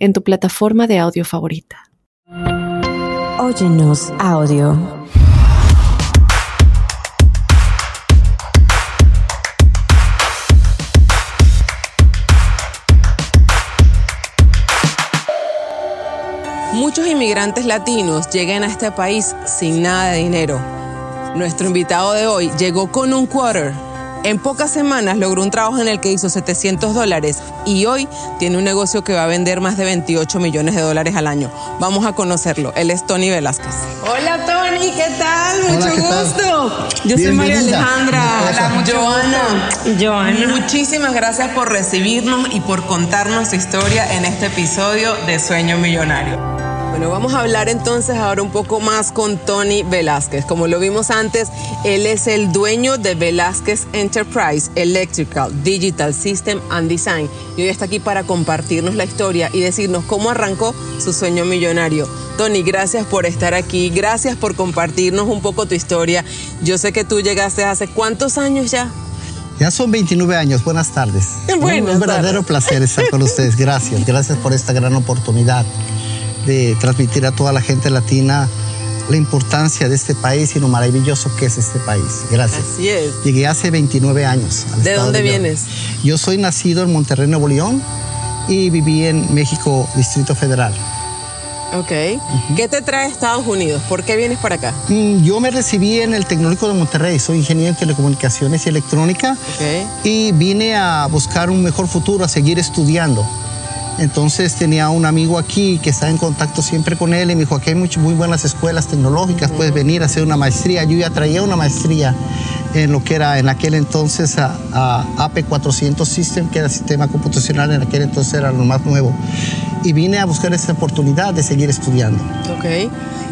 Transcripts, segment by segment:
en tu plataforma de audio favorita. Óyenos audio. Muchos inmigrantes latinos llegan a este país sin nada de dinero. Nuestro invitado de hoy llegó con un quarter. En pocas semanas logró un trabajo en el que hizo 700 dólares y hoy tiene un negocio que va a vender más de 28 millones de dólares al año. Vamos a conocerlo. Él es Tony Velázquez. Hola Tony, ¿qué tal? Mucho gusto. Yo soy María Alejandra. Hola, Joana. Joana. Muchísimas gracias por recibirnos y por contarnos su historia en este episodio de Sueño Millonario. Bueno, vamos a hablar entonces ahora un poco más con Tony Velázquez. Como lo vimos antes, él es el dueño de Velázquez Enterprise Electrical Digital System and Design. Y hoy está aquí para compartirnos la historia y decirnos cómo arrancó su sueño millonario. Tony, gracias por estar aquí, gracias por compartirnos un poco tu historia. Yo sé que tú llegaste hace cuántos años ya. Ya son 29 años. Buenas tardes. Buenas un, verdadero placer estar con ustedes. Gracias. Gracias por esta gran oportunidad de transmitir a toda la gente latina la importancia de este país y lo maravilloso que es este país. Gracias. Así es. Llegué hace 29 años. ¿De dónde vienes? Yo soy nacido en Monterrey, Nuevo León y viví en México, Distrito Federal. Ok. ¿Qué te trae a Estados Unidos? ¿Por qué vienes para acá? Mm, yo me recibí en el Tecnológico de Monterrey, soy ingeniero en telecomunicaciones y electrónica Okay. y vine a buscar un mejor futuro, a seguir estudiando. Entonces tenía un amigo aquí que estaba en contacto siempre con él y me dijo, aquí hay much- muy buenas escuelas tecnológicas, puedes venir a hacer una maestría. Yo ya traía una maestría en lo que era en aquel entonces a, a AP400 System, que era sistema computacional, en aquel entonces era lo más nuevo. Y vine a buscar esa oportunidad de seguir estudiando. Ok.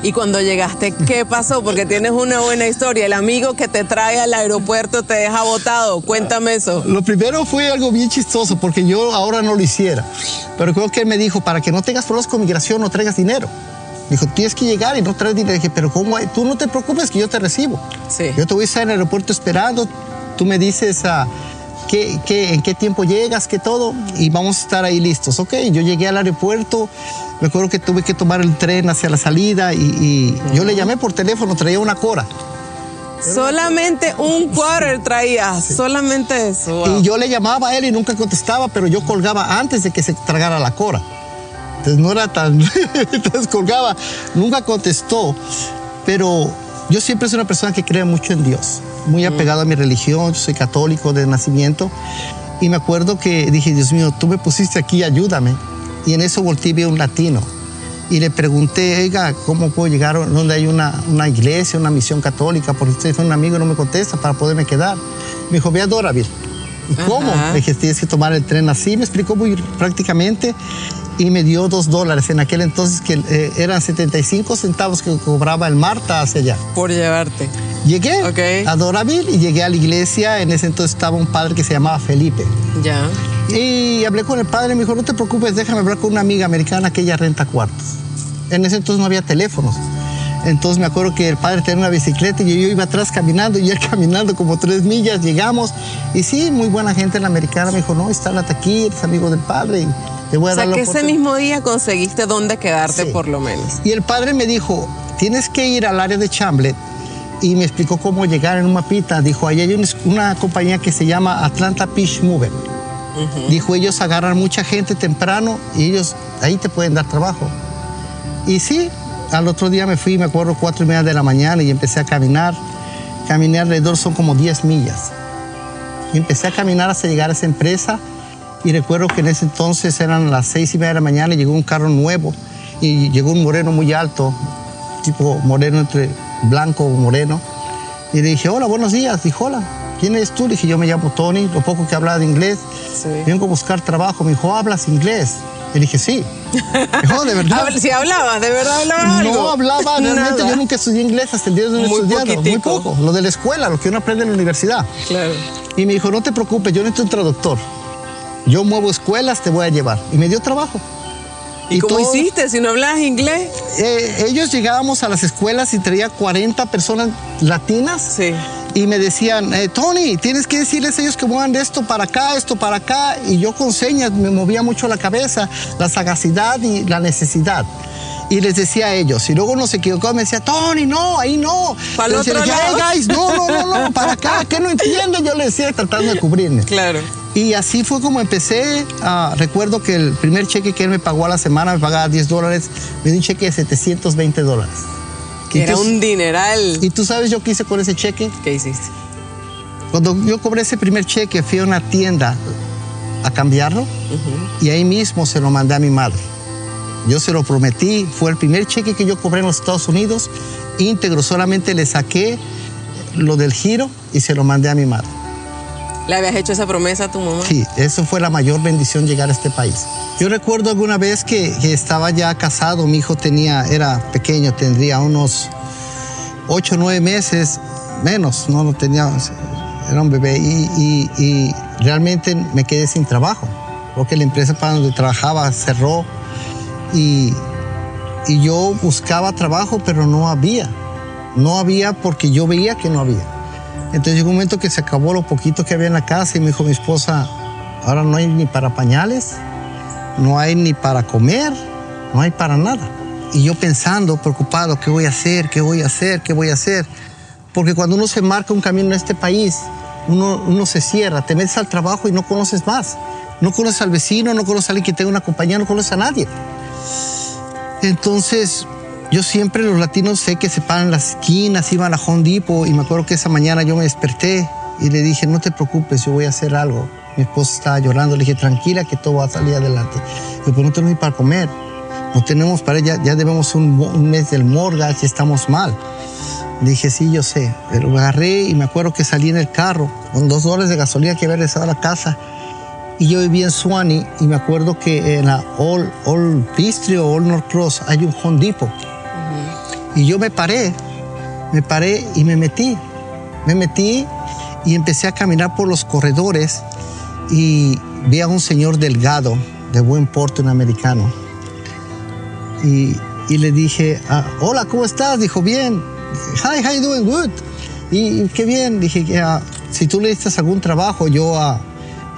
Y cuando llegaste, ¿qué pasó? Porque tienes una buena historia. El amigo que te trae al aeropuerto te deja botado. Cuéntame eso. Lo primero fue algo bien chistoso porque yo ahora no lo hiciera. Pero creo que él me dijo, para que no tengas problemas con migración, no traigas dinero. Dijo, tienes que llegar y no traes dinero. Dije, pero ¿cómo? hay? Tú no te preocupes que yo te recibo. Sí. Yo te voy a estar en el aeropuerto esperando. Tú me dices ah, qué, qué- en qué tiempo llegas, qué todo, y vamos a estar ahí listos. Ok, yo llegué al aeropuerto. Me acuerdo que tuve que tomar el tren hacia la salida y, y yo le llamé por teléfono, traía una cora. Solamente un quarter traías. Solamente eso. Wow. Y yo le llamaba a él y nunca contestaba, pero yo colgaba antes de que se tragara la cora. Entonces no era tan... Entonces colgaba, nunca contestó. Pero yo siempre soy una persona que cree mucho en Dios, muy apegado a mi religión, yo soy católico de nacimiento. Y me acuerdo que dije, Dios mío, tú me pusiste aquí, ayúdame. Y en eso volteé y vi a un latino. Y le pregunté, oiga, ¿cómo puedo llegar a donde hay una, una iglesia, una misión católica? Porque usted es un amigo y no me contesta para poderme quedar. Me dijo, ve a Doraville. ¿Y cómo? Ajá. Le dije, tienes que tomar el tren así. Me explicó muy prácticamente y me dio dos dólares en aquel entonces que eh, eran 75 centavos que cobraba el Marta hacia allá. Por llevarte. Llegué Ok. a Doraville y llegué a la iglesia. En ese entonces estaba un padre que se llamaba Felipe. Ya. Y hablé con el padre y me dijo, no te preocupes, déjame hablar con una amiga americana que ella renta cuartos. En ese entonces no había teléfonos. Entonces me acuerdo que el padre tenía una bicicleta y yo iba atrás caminando y él caminando como tres millas, llegamos. Y sí, muy buena gente la americana me dijo, no, instálate aquí, eres amigo del padre y te voy a O dar sea la que ese oportunidad". mismo día conseguiste dónde quedarte Sí. por lo menos. Y el padre me dijo, tienes que ir al área de Chamblet. Y me explicó cómo llegar en un mapita. Dijo, ahí hay una, una compañía que se llama Atlanta Fish Mover. Dijo, ellos agarran mucha gente temprano y ellos ahí te pueden dar trabajo. Y sí, al otro día me fui, me acuerdo, cuatro y media de la mañana y empecé a caminar. Caminé alrededor, son como 10 millas. Y empecé a caminar hasta llegar a esa empresa. Y recuerdo que en ese entonces eran las seis y media de la mañana y llegó un carro nuevo. Y llegó un moreno muy alto, tipo moreno entre blanco o moreno. Y le dije, hola, buenos días. Dijo, hola, ¿quién eres tú? Le dije, yo me llamo Tony, lo poco que hablaba de inglés. Sí. Vengo a buscar trabajo. Me dijo, ¿hablas inglés? Le dije, sí. No, de verdad. Si hablabas, ¿de verdad hablabas algo? No hablaba, realmente yo nunca estudié inglés hasta el día de hoy Muy estudiado, muy poco. Lo de la escuela, lo que uno aprende en la universidad. Claro. Y me dijo, no te preocupes, yo necesito un traductor. Yo muevo escuelas, te voy a llevar. Y me dio trabajo. ¿Y, cómo todo- hiciste si no hablabas inglés? Eh, ellos llegábamos a las escuelas y traía 40 personas latinas Sí. y me decían, eh, Tony, tienes que decirles a ellos que muevan de esto para acá, esto para acá. Y yo con señas me movía mucho la cabeza, la sagacidad y la necesidad. Y les decía a ellos, y luego nos equivocamos, me decía, Tony, no, ahí no. Yo decía, otro "Hey, lado". guys, no, no, no, no, para acá, que no entienden. Yo les decía tratando de cubrirme. Claro. Y así fue como empecé. Ah, recuerdo que el primer cheque que él me pagó a la semana, me pagaba 10 dólares, me dio un cheque de 720 dólares. Que era tú- un dineral. ¿Y tú sabes yo qué hice con ese cheque? ¿Qué hiciste? Cuando yo cobré ese primer cheque, fui a una tienda a cambiarlo y ahí mismo se lo mandé a mi madre. Yo se lo prometí, fue el primer cheque que yo cobré en los Estados Unidos, íntegro, solamente le saqué lo del giro y se lo mandé a mi madre. ¿Le habías hecho esa promesa a tu mamá? Sí, eso fue la mayor bendición llegar a este país. Yo recuerdo alguna vez que, que estaba ya casado, mi hijo tenía, era pequeño, tendría unos 8 o 9 meses, menos, no lo tenía, era un bebé y, y- y realmente me quedé sin trabajo, porque la empresa para donde trabajaba cerró y, y yo buscaba trabajo, pero no había. No había porque yo veía que no había. Entonces llegó un momento que se acabó lo poquito que había en la casa y me dijo mi esposa, ahora no hay ni para pañales, no hay ni para comer, no hay para nada. Y yo pensando, preocupado, ¿qué voy a hacer? ¿Qué voy a hacer? ¿Qué voy a hacer? Porque cuando uno se marca un camino en este país, uno, uno se cierra, te metes al trabajo y no conoces más. No conoces al vecino, no conoces a alguien que tenga una compañía, no conoces a nadie. Entonces, yo siempre los latinos sé que se paran las esquinas, iban a Home Depot y me acuerdo que esa mañana yo me desperté y le dije, no te preocupes, yo voy a hacer algo. Mi esposa estaba llorando, le dije, tranquila que todo va a salir adelante. Yo, pero no tenemos ni para comer, no tenemos para, ya, ya debemos un, mes del mortgage estamos mal. Le dije, sí, yo sé, pero me agarré y me acuerdo que salí en el carro con dos dólares de gasolina que había regresado a la casa y yo vivía en Swanee y me acuerdo que en la All, All Peachtree o All North Cross hay un Home. Y yo me paré, me paré y me metí. Me metí y empecé a caminar por los corredores y vi a un señor delgado, de buen porte, un americano. Y, y le dije, ah, hola, ¿cómo estás? Dijo, bien. Hi, how you doing? Good. Y, y qué bien. Dije, "Ah, si tú le diste algún trabajo, yo, ah,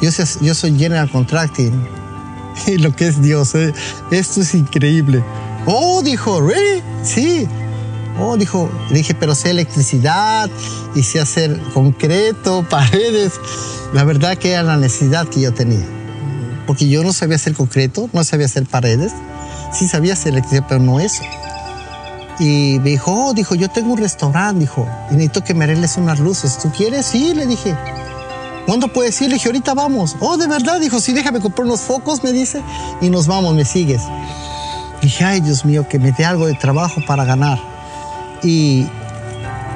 yo, yo soy General Contracting. Y lo que es Dios, eh, esto es increíble. Oh, dijo, ¿really? Sí. Oh, dijo, dije, pero sé electricidad y sé hacer concreto, paredes. La verdad que era la necesidad que yo tenía. Porque yo no sabía hacer concreto, no sabía hacer paredes. Sí sabía hacer electricidad, pero no eso. Y me dijo, oh, dijo, yo tengo un restaurante, dijo, y necesito que me arregles unas luces. ¿Tú quieres? Sí, le dije. ¿Cuándo puedes ir? Le dije, ahorita vamos. Oh, de verdad, dijo, sí, déjame comprar unos focos, me dice, y nos vamos, me sigues. Dije, ay, Dios mío, que me dé algo de trabajo para ganar. Y,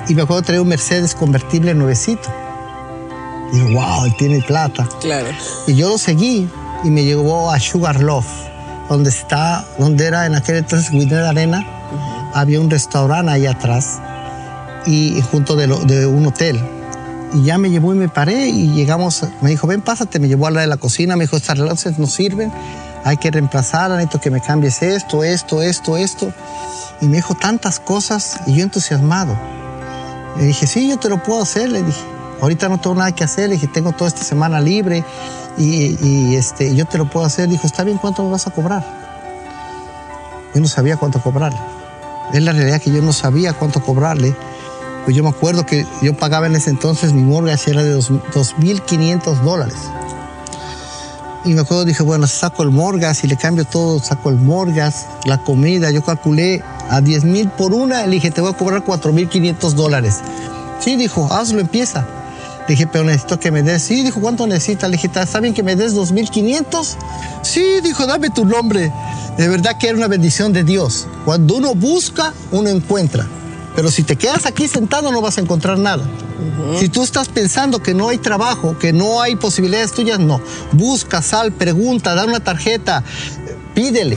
y me acuerdo traer un Mercedes convertible nuevecito. Digo, wow, él tiene plata. Claro. Y yo lo seguí y me llevó a Sugarloaf, donde está, donde era en aquel entonces Winner Arena. Había un restaurante ahí atrás y junto de, lo- de un hotel. Y ya me llevó y me paré y llegamos, me dijo, ven, pásate, me llevó a la de la cocina, me dijo, estas luces no sirven, hay que reemplazar, necesito que me cambies esto, esto, esto, esto. Y me dijo tantas cosas y yo entusiasmado. Le dije, sí, yo te lo puedo hacer, le dije. Ahorita no tengo nada que hacer, le dije, tengo toda esta semana libre y, y, este, yo te lo puedo hacer. Dijo, está bien, ¿cuánto me vas a cobrar? Yo no sabía cuánto cobrarle. Es la realidad que yo no sabía cuánto cobrarle. Pues yo me acuerdo que yo pagaba en ese entonces, mi mortgage era de dos- 2.500 dólares. Y me acuerdo, dije, bueno, saco el mortgage y le cambio todo, saco el mortgage, la comida. Yo calculé a 10 mil por una, le dije, te voy a cobrar 4.500 dólares. Sí, dijo, hazlo, empieza. Le dije, pero necesito que me des. Sí, dijo, ¿cuánto necesitas? Le dije, ¿está bien que me des 2.500? Sí, dijo, dame tu nombre. De verdad que era una bendición de Dios. Cuando uno busca, uno encuentra. Pero si te quedas aquí sentado, no vas a encontrar nada. Si tú estás pensando que no hay trabajo, que no hay posibilidades tuyas, no. Busca, sal, pregunta, da una tarjeta, pídele.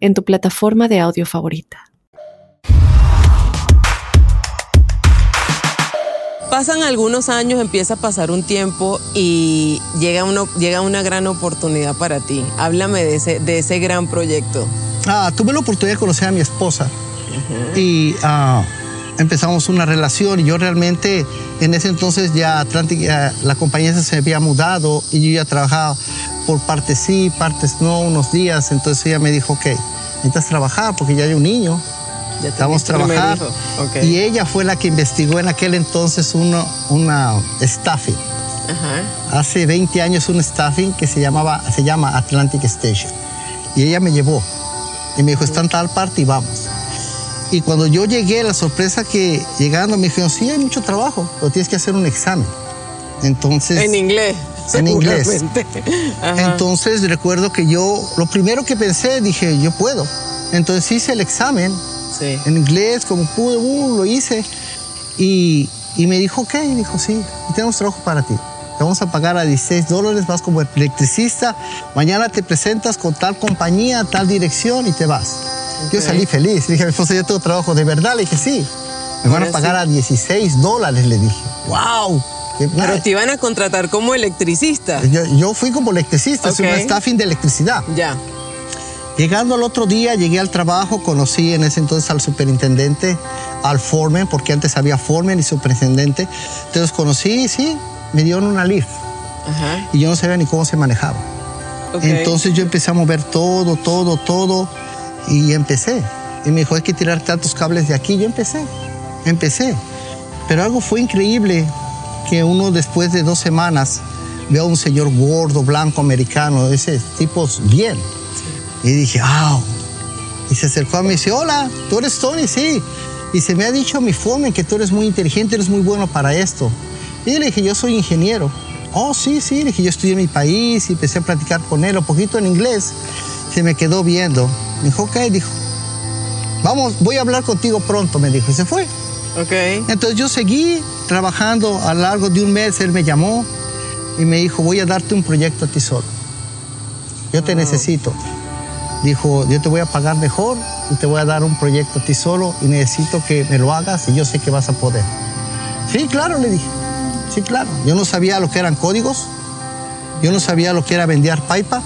en tu plataforma de audio favorita. Pasan algunos años, empieza a pasar un tiempo y llega, uno, llega una gran oportunidad para ti. Háblame de ese, de ese gran proyecto. Ah, tuve la oportunidad de conocer a mi esposa y ah, empezamos una relación y yo realmente en ese entonces ya Atlantic, la compañía se había mudado y yo ya trabajaba por partes sí, partes no, unos días. Entonces ella me dijo, ok, necesitas trabajar porque ya hay un niño Estamos trabajando. Y ella fue la que investigó en aquel entonces uno, una staffing. Hace 20 años un staffing que se, llamaba, se llama Atlantic Station. Y ella me llevó. Y me dijo, está en tal parte y vamos. Y cuando yo llegué, la sorpresa que llegando me dijeron, sí, hay mucho trabajo, pero tienes que hacer un examen. Entonces... En inglés. En inglés. Entonces recuerdo que yo, lo primero que pensé, dije, yo puedo. Entonces hice el examen en inglés, como pude, uh, lo hice. Y, y, me dijo, ok, dijo, sí, tenemos trabajo para ti. Te vamos a pagar a 16 dólares, vas como electricista, mañana te presentas con tal compañía, tal dirección y te vas. Yo salí feliz, dije a mi esposa, yo tengo trabajo, ¿de verdad? Le dije, sí. Me van a pagar a 16 dólares, le dije. ¡Wow! Pero te iban a contratar como electricista. Yo, yo fui como electricista, soy un staffing de electricidad. Ya. Llegando al otro día, llegué al trabajo, conocí en ese entonces al superintendente, al foreman, porque antes había foreman y superintendente. Entonces conocí, sí, me dieron una lift. Y yo no sabía ni cómo se manejaba. Entonces yo empecé a mover todo, todo, todo y empecé. Y me dijo, hay que tirar tantos cables de aquí. Yo empecé, empecé. Pero algo fue increíble que uno después de dos semanas veo a un señor gordo, blanco, americano, ese tipo bien y dije, wow. Y se acercó a mí y dice, hola, ¿tú eres Tony? Sí. Y se me ha dicho mi forma que tú eres muy inteligente, eres muy bueno para esto. Y le dije, yo soy ingeniero. Oh, sí, sí. Le dije, yo estudié en mi país y empecé a platicar con él un poquito en inglés. Se me quedó viendo. Me dijo, ok, dijo, vamos, voy a hablar contigo pronto, me dijo. Y se fue. Ok. Entonces yo seguí trabajando a lo largo de un mes. Él me llamó y me dijo, voy a darte un proyecto a ti solo. Yo te necesito dijo, yo te voy a pagar mejor y te voy a dar un proyecto a ti solo y necesito que me lo hagas y yo sé que vas a poder. Sí, claro, le dije. Sí, claro. Yo no sabía lo que eran códigos, yo no sabía lo que era vender pipa,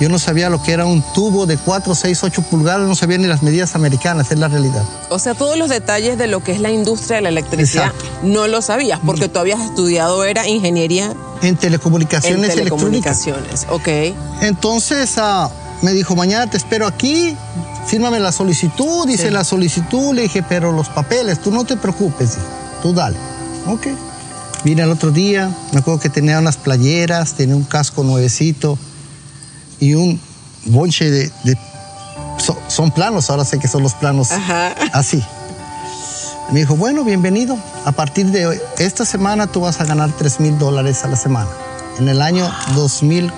yo no sabía lo que era un tubo de 4, 6, 8 pulgadas, no sabía ni las medidas americanas, es la realidad. O sea, todos los detalles de lo que es la industria de la electricidad no lo sabías, porque tú habías estudiado, era ingeniería. En telecomunicaciones, en telecomunicaciones, ok. Entonces, uh, me dijo, mañana te espero aquí, fírmame la solicitud, dice la solicitud, le dije, pero los papeles, tú no te preocupes, tú dale. Ok. Vine el otro día, me acuerdo que tenía unas playeras, tenía un casco nuevecito y un bonche de... son planos, ahora sé que son los planos Ajá. así. Me dijo, bueno, bienvenido. A partir de esta semana tú vas a ganar 3 mil dólares a la semana. En el año 2000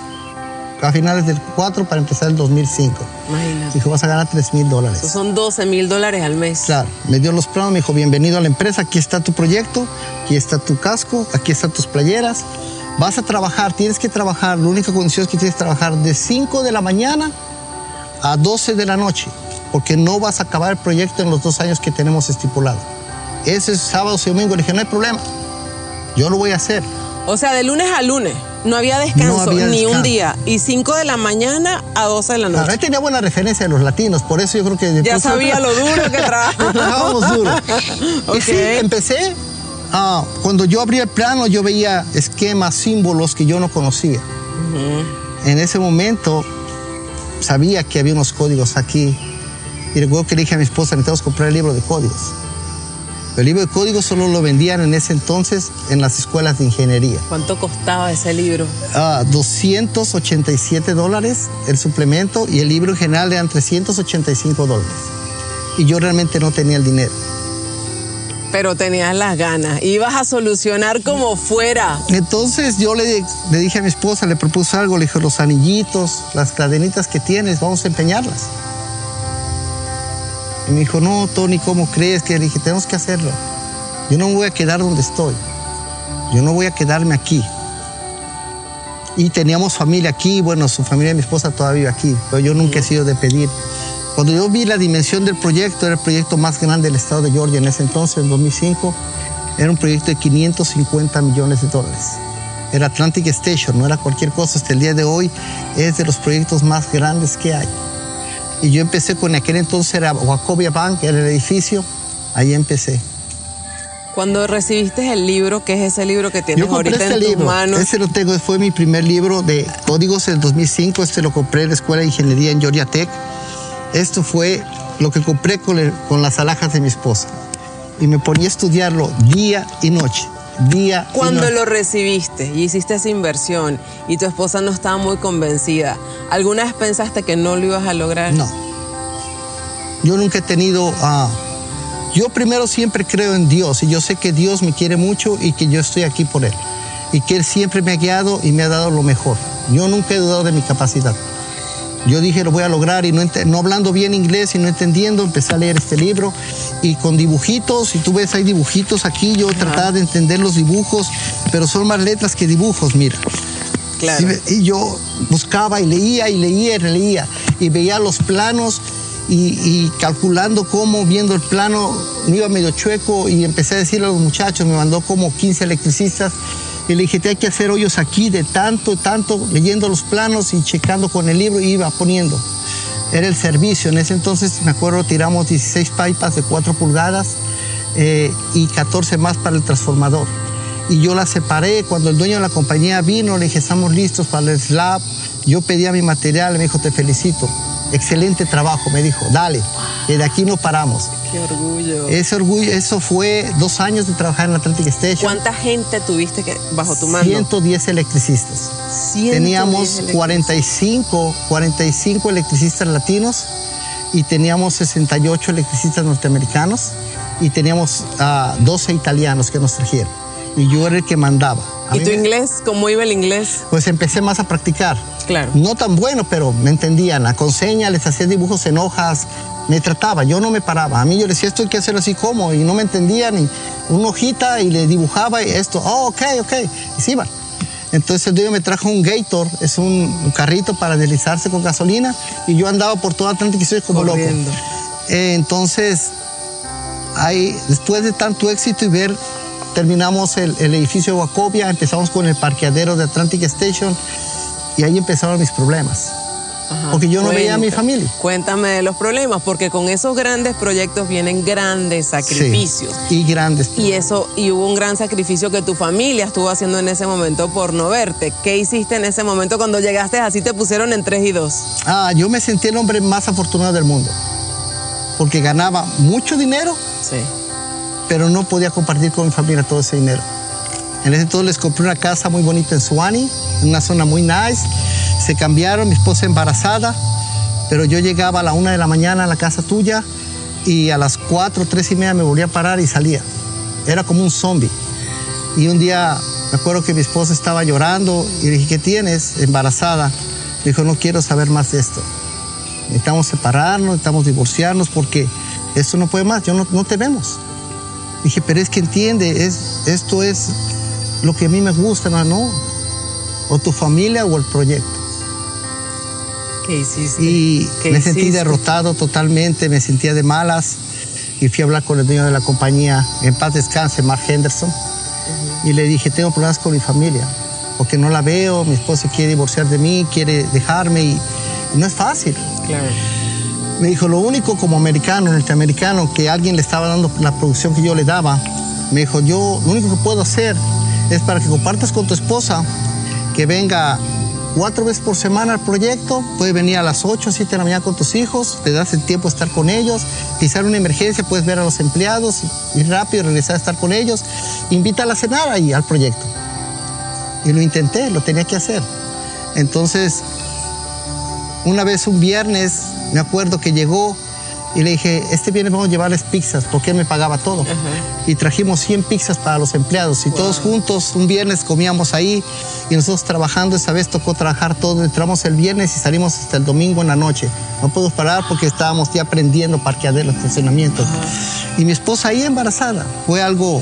a finales del 4 para empezar el 2005. Imagínate. Dijo, vas a ganar 3 mil dólares. son 12 mil dólares al mes. Claro, me dio los planos, me dijo, bienvenido a la empresa, aquí está tu proyecto, aquí está tu casco, aquí están tus playeras. Vas a trabajar, tienes que trabajar, la única condición es que tienes que trabajar de 5 de la mañana a 12 de la noche, porque no vas a acabar el proyecto en los dos años que tenemos estipulado. Ese es sábado y domingo. Le dije, no hay problema, yo lo voy a hacer. O sea, de lunes a lunes. No había descanso ni un día. Y 5 de la mañana a 12 de la noche. Él tenía buena referencia de los latinos, por eso yo creo que... Ya sabía lo duro que trabajábamos. duro. Y sí, empecé, ah, cuando yo abrí el plano, yo veía esquemas, símbolos que yo no conocía. En ese momento sabía que había unos códigos aquí. Y recuerdo que le dije a mi esposa, necesitamos comprar el libro de códigos. El libro de código solo lo vendían en ese entonces en las escuelas de ingeniería. ¿Cuánto costaba ese libro? Ah, 287 dólares el suplemento y el libro en general eran 385 dólares. Y yo realmente no tenía el dinero. Pero tenías las ganas. Ibas a solucionar como fuera. Entonces yo le, le dije a mi esposa, le propuse algo, le dije, los anillitos, las cadenitas que tienes, vamos a empeñarlas. Y me dijo, no, Tony, ¿cómo crees? Que le dije, tenemos que hacerlo. Yo no me voy a quedar donde estoy. Yo no voy a quedarme aquí. Y teníamos familia aquí, bueno, su familia de mi esposa todavía vive aquí, pero yo nunca he sido de pedir. Cuando yo vi la dimensión del proyecto, era el proyecto más grande del estado de Georgia en ese entonces, en 2005, era un proyecto de 550 millones de dólares. Era Atlantic Station, no era cualquier cosa. Hasta el día de hoy es de los proyectos más grandes que hay. Y yo empecé con aquel entonces era Wachovia Bank, era el edificio, ahí empecé. Cuando recibiste el libro, ¿qué es ese libro que tienes Yo compré ahorita este en tus libro, manos? ese lo tengo, fue mi primer libro de códigos en 2005, este lo compré en la Escuela de Ingeniería en Georgia Tech. Esto fue lo que compré con, el- con las alhajas de mi esposa. Y me ponía a estudiarlo día y noche, día y Cuando lo recibiste y hiciste esa inversión y tu esposa no estaba muy convencida, ¿alguna vez pensaste que no lo ibas a lograr? No. Yo nunca he tenido... ah, yo primero siempre creo en Dios y yo sé que Dios me quiere mucho y que yo estoy aquí por Él. Y que Él siempre me ha guiado y me ha dado lo mejor. Yo nunca he dudado de mi capacidad. Yo dije, lo voy a lograr y no, no hablando bien inglés y no entendiendo, empecé a leer este libro y con dibujitos, y tú ves, hay dibujitos aquí, yo trataba de entender los dibujos, pero son más letras que dibujos, mira. Claro. Y yo buscaba y leía y leía y leía y veía los planos y, calculando cómo, viendo el plano, me iba medio chueco y empecé a decirle a los muchachos, me mandó como 15 electricistas y le dije, te hay que hacer hoyos aquí de tanto, tanto, leyendo los planos y checando con el libro y iba poniendo. Era el servicio, en ese entonces me acuerdo tiramos 16 pipas de 4 pulgadas eh, y 14 más para el transformador y yo la separé. Cuando el dueño de la compañía vino, le dije, estamos listos para el slab. Yo pedía mi material, me dijo, te felicito. Excelente trabajo, me dijo, dale, que de aquí no paramos. Qué orgullo. Ese orgullo, eso fue dos años de trabajar en la Atlantic Station. ¿Cuánta gente tuviste que, bajo tu mando? 110 electricistas. 110 Teníamos electricistas. 45, 45 electricistas latinos y teníamos 68 electricistas norteamericanos y teníamos ah, 12 italianos que nos trajeron. Y yo era el que mandaba. A ¿Y tu inglés? ¿Cómo iba el inglés? Pues empecé más a practicar. Claro. No tan bueno, pero me entendían. Con señas, les hacía dibujos en hojas, me trataba, yo no me paraba. A mí yo le decía, esto hay que hacerlo así como, y no me entendían. Y una hojita y le dibujaba y esto, oh, ok, ok. Y se iban. Entonces el dueño me trajo un Gator, es un, carrito para deslizarse con gasolina, y yo andaba por toda Atlántica y Sur como Corriendo. loco. Eh, entonces, ahí, después de tanto éxito y ver, terminamos el, el edificio de Wacovia, empezamos con el parqueadero de Atlantic Station, y ahí empezaron mis problemas. Ajá. Porque yo no veía a mi familia. Cuéntame de los problemas, porque con esos grandes proyectos vienen grandes sacrificios. Sí, y grandes. Y eso, y hubo un gran sacrificio que tu familia estuvo haciendo en ese momento por no verte. ¿Qué hiciste en ese momento cuando llegaste así te pusieron en 3 y 2? Ah, yo me sentí el hombre más afortunado del mundo, porque ganaba mucho dinero, Sí. Pero no podía compartir con mi familia todo ese dinero. En ese entonces les compré una casa muy bonita en Suani, en una zona muy nice. Se cambiaron, mi esposa embarazada, pero yo llegaba a la una de la mañana a la casa tuya y a las cuatro, tres y media me volvía a parar y salía. Era como un zombie. Y un día me acuerdo que mi esposa estaba llorando y le dije, ¿qué tienes? Embarazada. Me dijo, no quiero saber más de esto. Necesitamos separarnos, necesitamos divorciarnos porque esto no puede más, yo no, no te vemos. Dije, pero es que entiende, es, esto es lo que a mí me gusta, no, no. O tu familia o el proyecto. ¿Qué hiciste? Y ¿Qué me sentí derrotado totalmente, me sentía de malas. Y fui a hablar con el dueño de la compañía, en paz descanse, Mark Henderson. Y le dije, tengo problemas con mi familia, porque no la veo, mi esposa quiere divorciar de mí, quiere dejarme y, y no es fácil. Claro. Me dijo, lo único como americano, norteamericano, que alguien le estaba dando la producción que yo le daba, me dijo, yo lo único que puedo hacer es para que compartas con tu esposa, que venga cuatro veces por semana al proyecto, puedes venir a las 8 o 7 de la mañana con tus hijos, te das el tiempo de estar con ellos, quizá una emergencia puedes ver a los empleados, ir rápido, regresar a estar con ellos, invita a cenar ahí al proyecto. Y lo intenté, lo tenía que hacer. Entonces, una vez un viernes, me acuerdo que llegó y le dije, este viernes vamos a llevarles pizzas, porque él me pagaba todo. Y trajimos 100 pizzas para los empleados y todos juntos un viernes comíamos ahí y nosotros trabajando, esa vez tocó trabajar todo, entramos el viernes y salimos hasta el domingo en la noche. No puedo parar porque estábamos ya aprendiendo parqueadero, estacionamiento. Y mi esposa ahí embarazada, fue algo,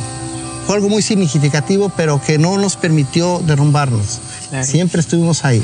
fue algo muy significativo, pero que no nos permitió derrumbarnos. Siempre estuvimos ahí.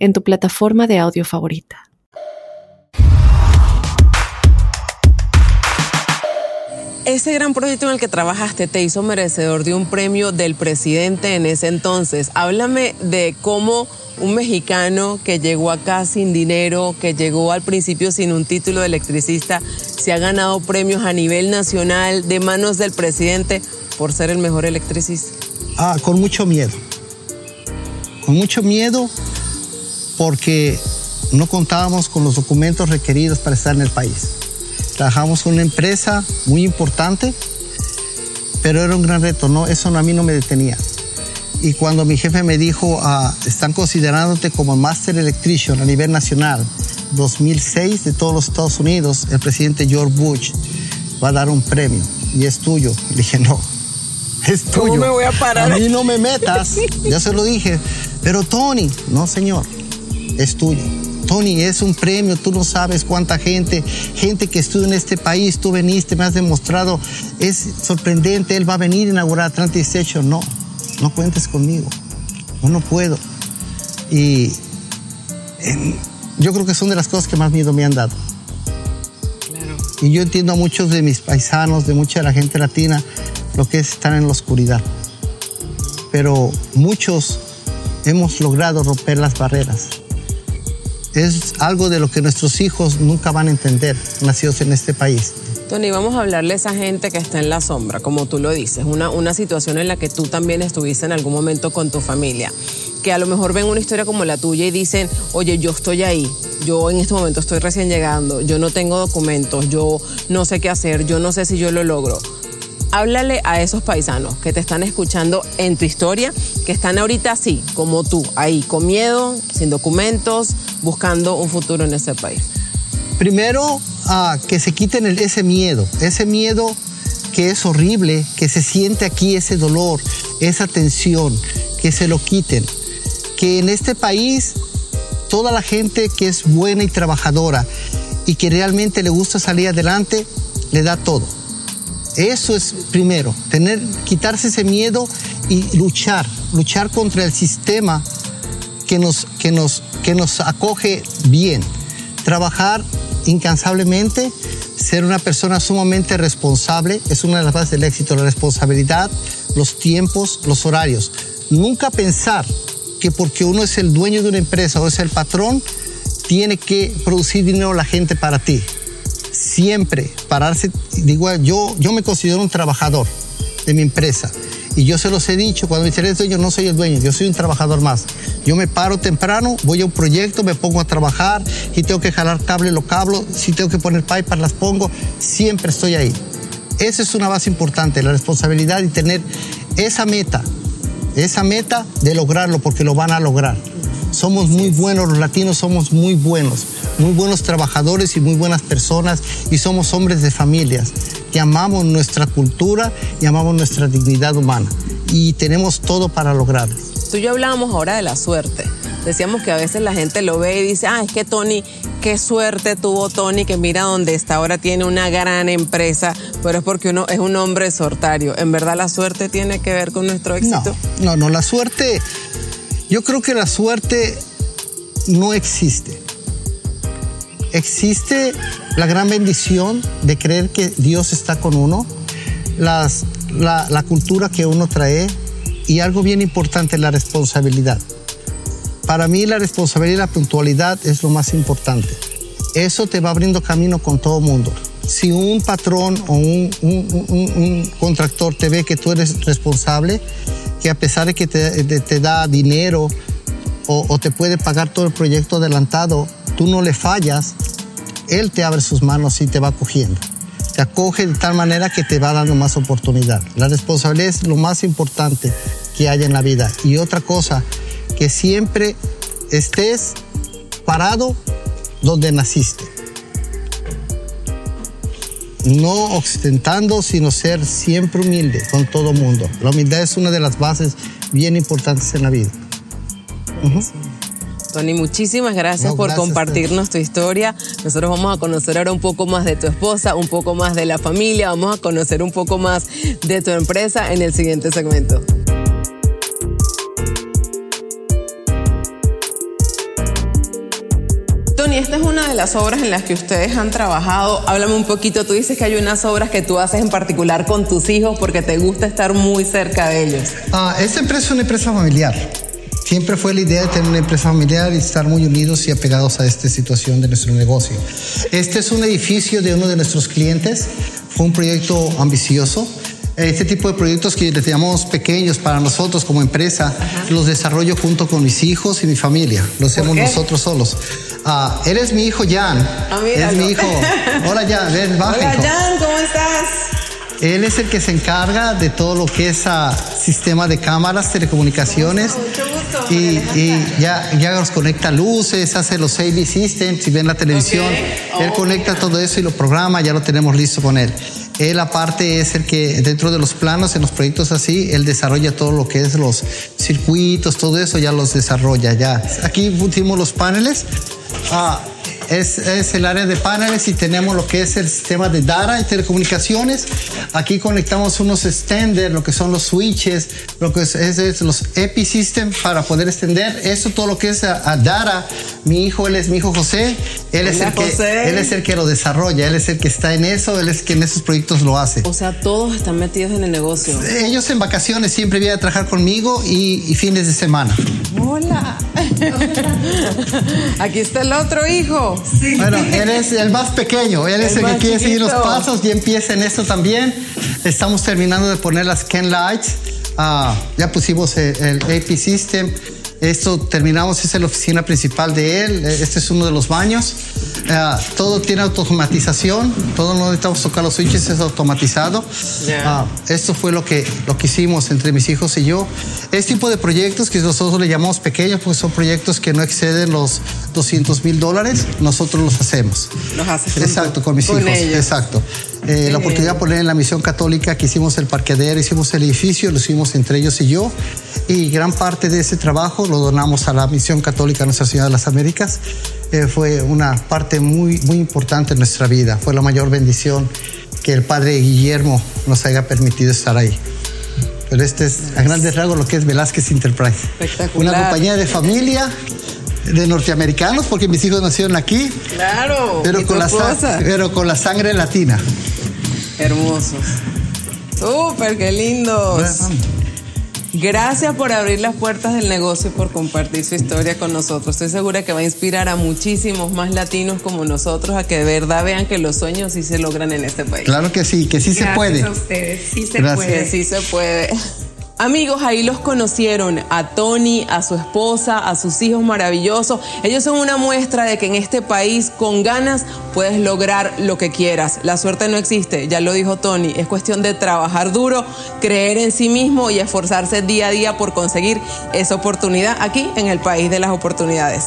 en tu plataforma de audio favorita. Ese gran proyecto en el que trabajaste te hizo merecedor de un premio del presidente en ese entonces. Háblame de cómo un mexicano que llegó acá sin dinero, que llegó al principio sin un título de electricista, se ha ganado premios a nivel nacional de manos del presidente por ser el mejor electricista. Ah, con mucho miedo. Con mucho miedo porque no contábamos con los documentos requeridos para estar en el país. Trabajamos con una empresa muy importante, pero era un gran reto, ¿no? Eso a mí no me detenía. Y cuando mi jefe me dijo, ah, están considerándote como Master Electrician a nivel nacional, 2006 de todos los Estados Unidos, el presidente George Bush va a dar un premio y es tuyo. Le dije, no, es tuyo. ¿Cómo me voy a parar? A mí no me metas, ya se lo dije. Pero Tony, no señor, es tuyo. Tony, es un premio, tú no sabes cuánta gente, gente que estuvo en este país, tú veniste, me has demostrado, es sorprendente, él va a venir a inaugurar Atlantic Station. No, no cuentes conmigo, yo no puedo. Y yo creo que son de las cosas que más miedo me han dado. Y yo entiendo a muchos de mis paisanos, de mucha de la gente latina, lo que es estar en la oscuridad. Pero muchos hemos logrado romper las barreras es algo de lo que nuestros hijos nunca van a entender, nacidos en este país. Tony, vamos a hablarle a esa gente que está en la sombra, como tú lo dices, una, una situación en la que tú también estuviste en algún momento con tu familia, que a lo mejor ven una historia como la tuya y dicen, oye, yo estoy ahí, yo en este momento estoy recién llegando, yo no tengo documentos, yo no sé qué hacer, yo no sé si yo lo logro háblale a esos paisanos que te están escuchando en tu historia, que están ahorita así, como tú, ahí, con miedo, sin documentos, buscando un futuro en ese país. Primero, que se quiten ese miedo, ese miedo que es horrible, que se siente aquí ese dolor, esa tensión, que se lo quiten. Que en este país toda la gente que es buena y trabajadora y que realmente le gusta salir adelante, le da todo eso es primero, tener, quitarse ese miedo y luchar, luchar contra el sistema que nos, que nos, que nos acoge bien. Trabajar incansablemente, ser una persona sumamente responsable, es una de las bases del éxito, la responsabilidad, los tiempos, los horarios. Nunca pensar que porque uno es el dueño de una empresa o es el patrón, tiene que producir dinero la gente para ti siempre pararse, digo, yo, yo me considero un trabajador de mi empresa. Y yo se los he dicho, cuando me dicen yo no soy el dueño, yo soy un trabajador más. Yo me paro temprano, voy a un proyecto, me pongo a trabajar, y tengo que jalar cable, lo cablo, si tengo que poner pipas, las pongo, siempre estoy ahí. Esa es una base importante, la responsabilidad y tener esa meta, esa meta de lograrlo, porque lo van a lograr. Somos muy buenos, los latinos somos muy buenos, muy buenos trabajadores y muy buenas personas y somos hombres de familias que amamos nuestra cultura y amamos nuestra dignidad humana y tenemos todo para lograrlo. Tú y yo hablábamos ahora de la suerte. Decíamos que a veces la gente lo ve y dice, ah, es que Tony qué suerte tuvo Tony que mira dónde está ahora tiene una gran empresa, pero es porque uno es un hombre sortario. ¿En verdad la suerte tiene que ver con nuestro éxito? No, no, no la suerte, yo creo que la suerte no existe. Existe la gran bendición de creer que Dios está con uno, la, la cultura que uno trae y algo bien importante, la responsabilidad. Para mí la responsabilidad y la puntualidad es lo más importante. Eso te va abriendo camino con todo mundo. Si un patrón o un, un, un, un contractor te ve que tú eres responsable, que a pesar de que te, te da dinero o, o, te puede pagar todo el proyecto adelantado, tú no le fallas, él te abre sus manos y te va cogiendo. Te acoge de tal manera que te va dando más oportunidad. La responsabilidad es lo más importante que hay en la vida. Y otra cosa, que siempre estés parado donde naciste. No ostentando, sino ser siempre humilde con todo mundo. La humildad es una de las bases bien importantes en la vida. Tony, muchísimas gracias no, por gracias compartirnos tu historia. Nosotros vamos a conocer ahora un poco más de tu esposa, un poco más de la familia, vamos a conocer un poco más de tu empresa en el siguiente segmento. Tony, esta es una de las obras en las que ustedes han trabajado. Háblame un poquito, tú dices que hay unas obras que tú haces en particular con tus hijos porque te gusta estar muy cerca de ellos. Ah, esta empresa es una empresa familiar. Siempre fue la idea de tener una empresa familiar y estar muy unidos y apegados a esta situación de nuestro negocio. Este es un edificio de uno de nuestros clientes. Fue un proyecto ambicioso. Este tipo de proyectos que les llamamos pequeños para nosotros como empresa, Ajá. los desarrollo junto con mis hijos y mi familia. Lo hacemos nosotros solos. Uh, él es mi hijo Jan. Ah, es mi hijo. Hola Jan, ven. Hola Jan, ¿cómo estás? Él es el que se encarga de todo lo que es uh, sistema de cámaras, telecomunicaciones. Mucho gusto. Y, y ya, ya nos conecta luces, hace los AV systems, si ven la televisión. Okay. Él Oh. conecta todo eso y lo programa, ya lo tenemos listo con él. Él aparte es el que dentro de los planos, en los proyectos así, él desarrolla todo lo que es los circuitos, todo eso ya los desarrolla ya. Aquí pusimos los paneles. Ah, es, es, el área de paneles y tenemos lo que es el sistema de data y telecomunicaciones. Aquí conectamos unos extenders, lo que son los switches, lo que es, es, los EPI system para poder extender. Eso todo lo que es a, a data. Mi hijo, él es mi hijo José. Él es, Hola, el que, José. él es el que lo desarrolla, él es el que está en eso, él es quien en esos proyectos lo hace. O sea, todos están metidos en el negocio. Ellos en vacaciones siempre vienen a trabajar conmigo y, y fines de semana. Hola. Aquí está el otro hijo. Sí. Bueno, él es el más pequeño, él es el, el que quiere seguir los pasos y empieza en esto también. Estamos terminando de poner las Ken Lights. Uh, ya pusimos el, el AP System. Esto terminamos, es la oficina principal de él. Este es uno de los baños. Uh, todo tiene automatización. Todo no necesitamos tocar los switches, es automatizado. Yeah. Uh, esto fue lo que, lo que hicimos entre mis hijos y yo. Este tipo de proyectos que nosotros le llamamos pequeños, pues son proyectos que no exceden los 200 mil dólares, nosotros los hacemos. Los haces Exacto, con mis con hijos. Ellos. Exacto. Eh, la oportunidad de poner en la misión católica que hicimos el parqueadero, hicimos el edificio, lo hicimos entre ellos y yo. Y gran parte de ese trabajo lo donamos a la misión católica Nuestra Señora de las Américas. Eh, fue una parte muy, muy importante en nuestra vida. Fue la mayor bendición que el Padre Guillermo nos haya permitido estar ahí. Pero este es a grandes rasgos lo que es Velázquez Enterprise. Espectacular. Una compañía de familia de norteamericanos, porque mis hijos nacieron aquí. Claro. Pero, con la, pero con la sangre latina. Hermosos. Súper, qué lindos. Gracias por abrir las puertas del negocio y por compartir su historia con nosotros. Estoy segura que va a inspirar a muchísimos más latinos como nosotros a que de verdad vean que los sueños sí se logran en este país. Claro que sí, que sí Gracias se puede. A ustedes, sí se Gracias. puede. Que sí se puede. Amigos, ahí los conocieron a Tony, a su esposa, a sus hijos maravillosos. Ellos son una muestra de que en este país con ganas puedes lograr lo que quieras. La suerte no existe, ya lo dijo Tony. Es cuestión de trabajar duro, creer en sí mismo y esforzarse día a día por conseguir esa oportunidad aquí en el país de las oportunidades.